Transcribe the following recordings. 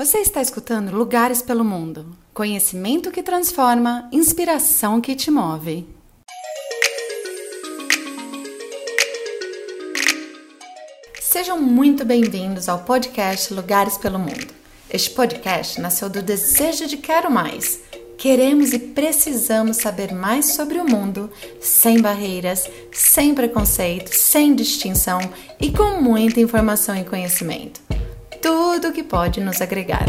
Você está escutando Lugares pelo Mundo. Conhecimento que transforma, inspiração que te move. Sejam muito bem-vindos ao podcast Lugares pelo Mundo. Este podcast nasceu do desejo de quero mais. Queremos e precisamos saber mais sobre o mundo, sem barreiras, sem preconceito, sem distinção e com muita informação e conhecimento tudo que pode nos agregar.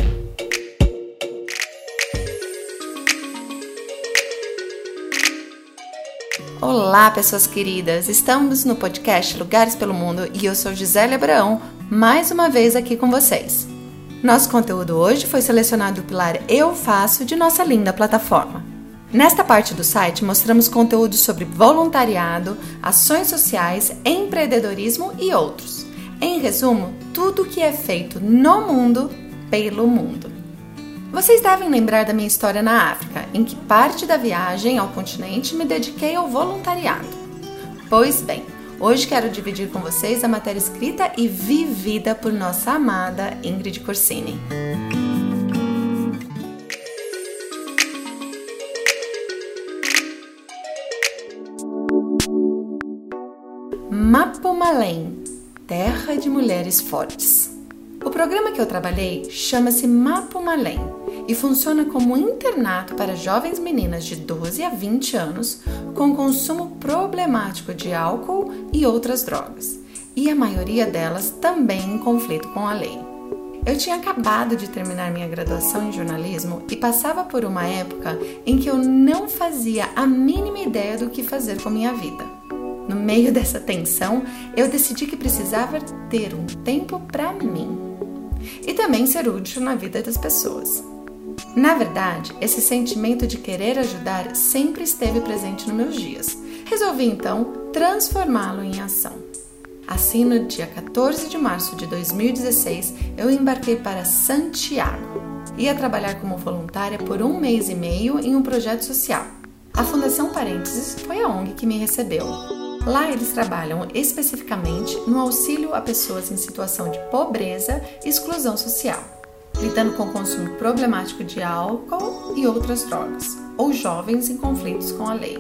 Olá, pessoas queridas! Estamos no podcast Lugares pelo Mundo e eu sou Gisele Abraão, mais uma vez aqui com vocês. Nosso conteúdo hoje foi selecionado pelo Eu Faço de nossa linda plataforma. Nesta parte do site mostramos conteúdos sobre voluntariado, ações sociais, empreendedorismo e outros. Em resumo, tudo que é feito no mundo pelo mundo. Vocês devem lembrar da minha história na África, em que parte da viagem ao continente me dediquei ao voluntariado. Pois bem, hoje quero dividir com vocês a matéria escrita e vivida por nossa amada Ingrid Corsini. Mapumalém Terra de Mulheres Fortes. O programa que eu trabalhei chama-se Mapumalém e funciona como um internato para jovens meninas de 12 a 20 anos com consumo problemático de álcool e outras drogas, e a maioria delas também em conflito com a lei. Eu tinha acabado de terminar minha graduação em jornalismo e passava por uma época em que eu não fazia a mínima ideia do que fazer com minha vida. No meio dessa tensão, eu decidi que precisava ter um tempo para mim e também ser útil na vida das pessoas. Na verdade, esse sentimento de querer ajudar sempre esteve presente nos meus dias. Resolvi então transformá-lo em ação. Assim, no dia 14 de março de 2016, eu embarquei para Santiago. Ia trabalhar como voluntária por um mês e meio em um projeto social. A Fundação Parênteses foi a ONG que me recebeu. Lá eles trabalham especificamente no auxílio a pessoas em situação de pobreza e exclusão social, lidando com o consumo problemático de álcool e outras drogas, ou jovens em conflitos com a lei.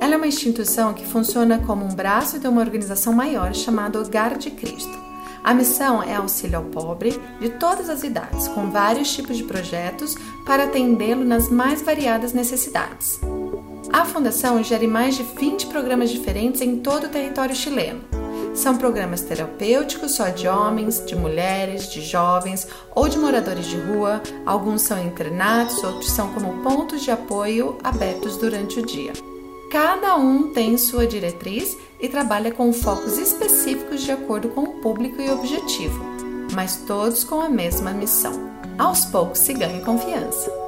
Ela é uma instituição que funciona como um braço de uma organização maior chamada Hogar de Cristo. A missão é auxílio ao pobre de todas as idades, com vários tipos de projetos para atendê-lo nas mais variadas necessidades. A fundação gere mais de 20 programas diferentes em todo o território chileno. São programas terapêuticos só de homens, de mulheres, de jovens ou de moradores de rua. Alguns são internatos, outros são como pontos de apoio abertos durante o dia. Cada um tem sua diretriz e trabalha com focos específicos de acordo com o público e objetivo, mas todos com a mesma missão. Aos poucos se ganha confiança.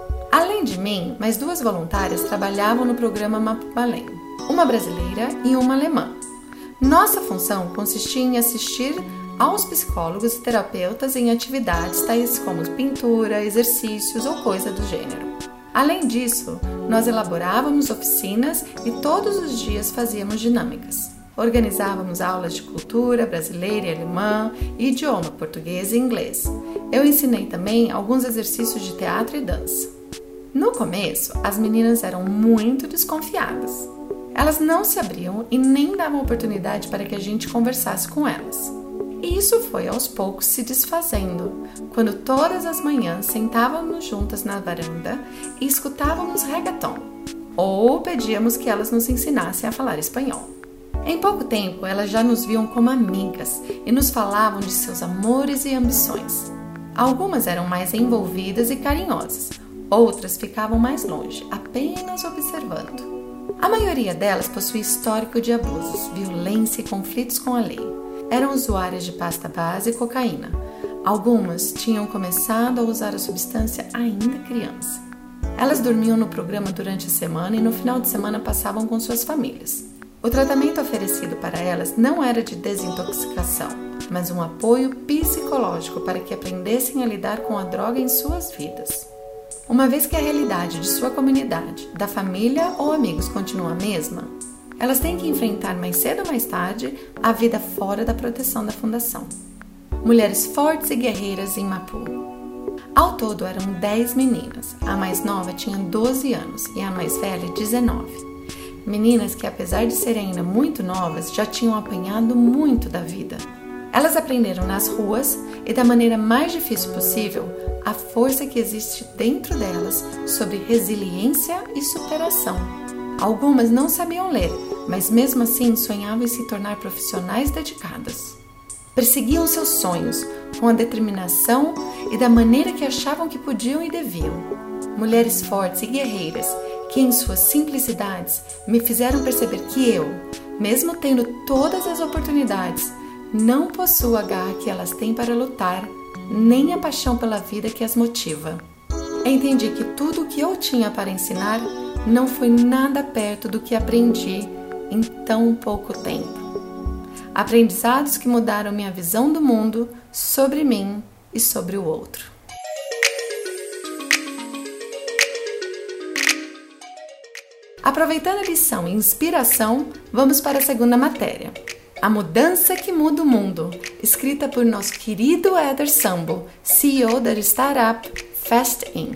Além de mim, mais duas voluntárias trabalhavam no programa Mapalém, uma brasileira e uma alemã. Nossa função consistia em assistir aos psicólogos e terapeutas em atividades tais como pintura, exercícios ou coisa do gênero. Além disso, nós elaborávamos oficinas e todos os dias fazíamos dinâmicas. Organizávamos aulas de cultura brasileira e alemã, idioma português e inglês. Eu ensinei também alguns exercícios de teatro e dança. No começo, as meninas eram muito desconfiadas. Elas não se abriam e nem davam oportunidade para que a gente conversasse com elas. E isso foi aos poucos se desfazendo, quando todas as manhãs sentávamos juntas na varanda e escutávamos reggaeton, ou pedíamos que elas nos ensinassem a falar espanhol. Em pouco tempo, elas já nos viam como amigas e nos falavam de seus amores e ambições. Algumas eram mais envolvidas e carinhosas, Outras ficavam mais longe, apenas observando. A maioria delas possuía histórico de abusos, violência e conflitos com a lei. Eram usuárias de pasta base e cocaína. Algumas tinham começado a usar a substância ainda criança. Elas dormiam no programa durante a semana e no final de semana passavam com suas famílias. O tratamento oferecido para elas não era de desintoxicação, mas um apoio psicológico para que aprendessem a lidar com a droga em suas vidas. Uma vez que a realidade de sua comunidade, da família ou amigos continua a mesma, elas têm que enfrentar mais cedo ou mais tarde a vida fora da proteção da fundação. Mulheres fortes e guerreiras em Mapu. Ao todo eram 10 meninas. A mais nova tinha 12 anos e a mais velha 19. Meninas que, apesar de serem ainda muito novas, já tinham apanhado muito da vida. Elas aprenderam nas ruas e da maneira mais difícil possível a força que existe dentro delas sobre resiliência e superação. Algumas não sabiam ler, mas mesmo assim sonhavam em se tornar profissionais dedicadas. Perseguiam seus sonhos com a determinação e da maneira que achavam que podiam e deviam. Mulheres fortes e guerreiras que, em suas simplicidades, me fizeram perceber que eu, mesmo tendo todas as oportunidades, não possuo a garra que elas têm para lutar, nem a paixão pela vida que as motiva. Entendi que tudo o que eu tinha para ensinar não foi nada perto do que aprendi em tão pouco tempo aprendizados que mudaram minha visão do mundo, sobre mim e sobre o outro. Aproveitando a lição e inspiração, vamos para a segunda matéria. A Mudança que Muda o Mundo, escrita por nosso querido Eder Sambo, CEO da startup Fast In.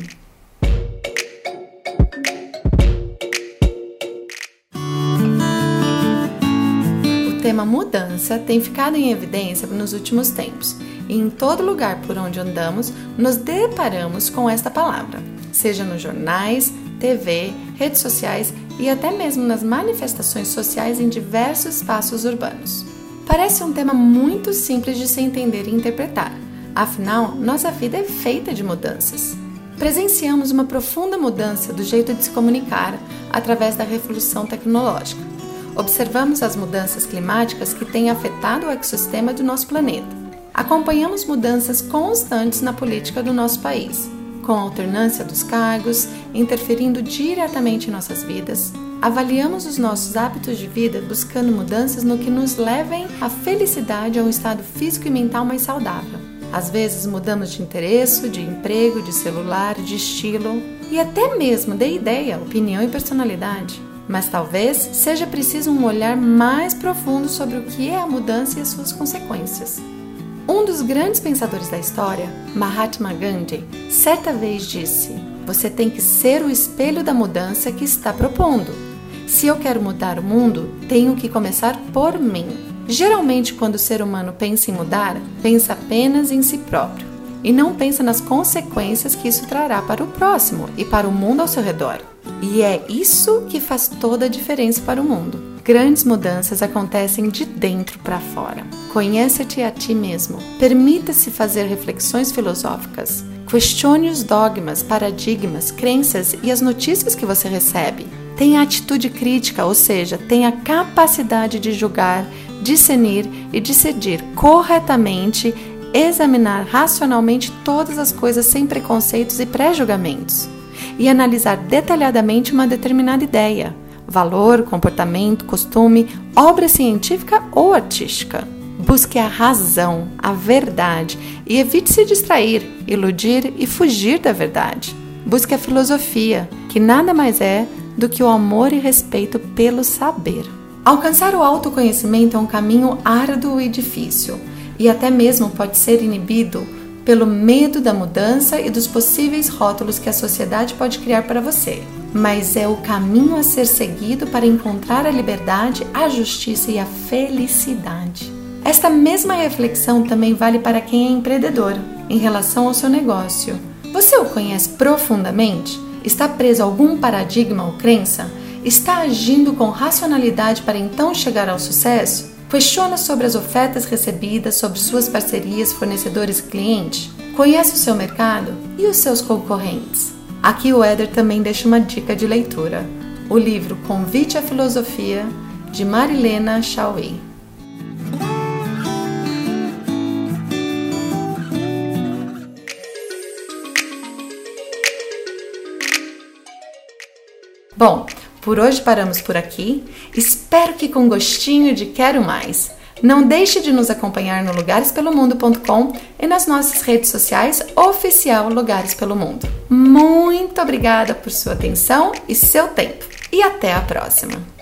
tema mudança tem ficado em evidência nos últimos tempos, e em todo lugar por onde andamos nos deparamos com esta palavra, seja nos jornais, TV, redes sociais e até mesmo nas manifestações sociais em diversos espaços urbanos. Parece um tema muito simples de se entender e interpretar, afinal, nossa vida é feita de mudanças. Presenciamos uma profunda mudança do jeito de se comunicar através da revolução tecnológica observamos as mudanças climáticas que têm afetado o ecossistema do nosso planeta. Acompanhamos mudanças constantes na política do nosso país, com a alternância dos cargos, interferindo diretamente em nossas vidas. Avaliamos os nossos hábitos de vida buscando mudanças no que nos levem à felicidade a um estado físico e mental mais saudável. Às vezes mudamos de interesse, de emprego, de celular, de estilo e até mesmo de ideia, opinião e personalidade mas talvez seja preciso um olhar mais profundo sobre o que é a mudança e as suas consequências. Um dos grandes pensadores da história, Mahatma Gandhi, certa vez disse: Você tem que ser o espelho da mudança que está propondo. Se eu quero mudar o mundo, tenho que começar por mim. Geralmente, quando o ser humano pensa em mudar, pensa apenas em si próprio e não pensa nas consequências que isso trará para o próximo e para o mundo ao seu redor. E é isso que faz toda a diferença para o mundo. Grandes mudanças acontecem de dentro para fora. Conheça-te a ti mesmo. Permita-se fazer reflexões filosóficas. Questione os dogmas, paradigmas, crenças e as notícias que você recebe. Tenha atitude crítica, ou seja, tenha capacidade de julgar, discernir e decidir corretamente, examinar racionalmente todas as coisas sem preconceitos e pré-julgamentos e analisar detalhadamente uma determinada ideia, valor, comportamento, costume, obra científica ou artística. Busque a razão, a verdade e evite se distrair, iludir e fugir da verdade. Busque a filosofia, que nada mais é do que o amor e respeito pelo saber. Alcançar o autoconhecimento é um caminho árduo e difícil, e até mesmo pode ser inibido pelo medo da mudança e dos possíveis rótulos que a sociedade pode criar para você, mas é o caminho a ser seguido para encontrar a liberdade, a justiça e a felicidade. Esta mesma reflexão também vale para quem é empreendedor em relação ao seu negócio. Você o conhece profundamente? Está preso a algum paradigma ou crença? Está agindo com racionalidade para então chegar ao sucesso? Questiona sobre as ofertas recebidas, sobre suas parcerias, fornecedores e clientes. Conhece o seu mercado e os seus concorrentes. Aqui o Éder também deixa uma dica de leitura: o livro Convite à Filosofia, de Marilena Chauí. Bom, por hoje paramos por aqui. Espero que com gostinho de quero mais. Não deixe de nos acompanhar no lugarespelomundo.com e nas nossas redes sociais oficial Lugares pelo Mundo. Muito obrigada por sua atenção e seu tempo. E até a próxima!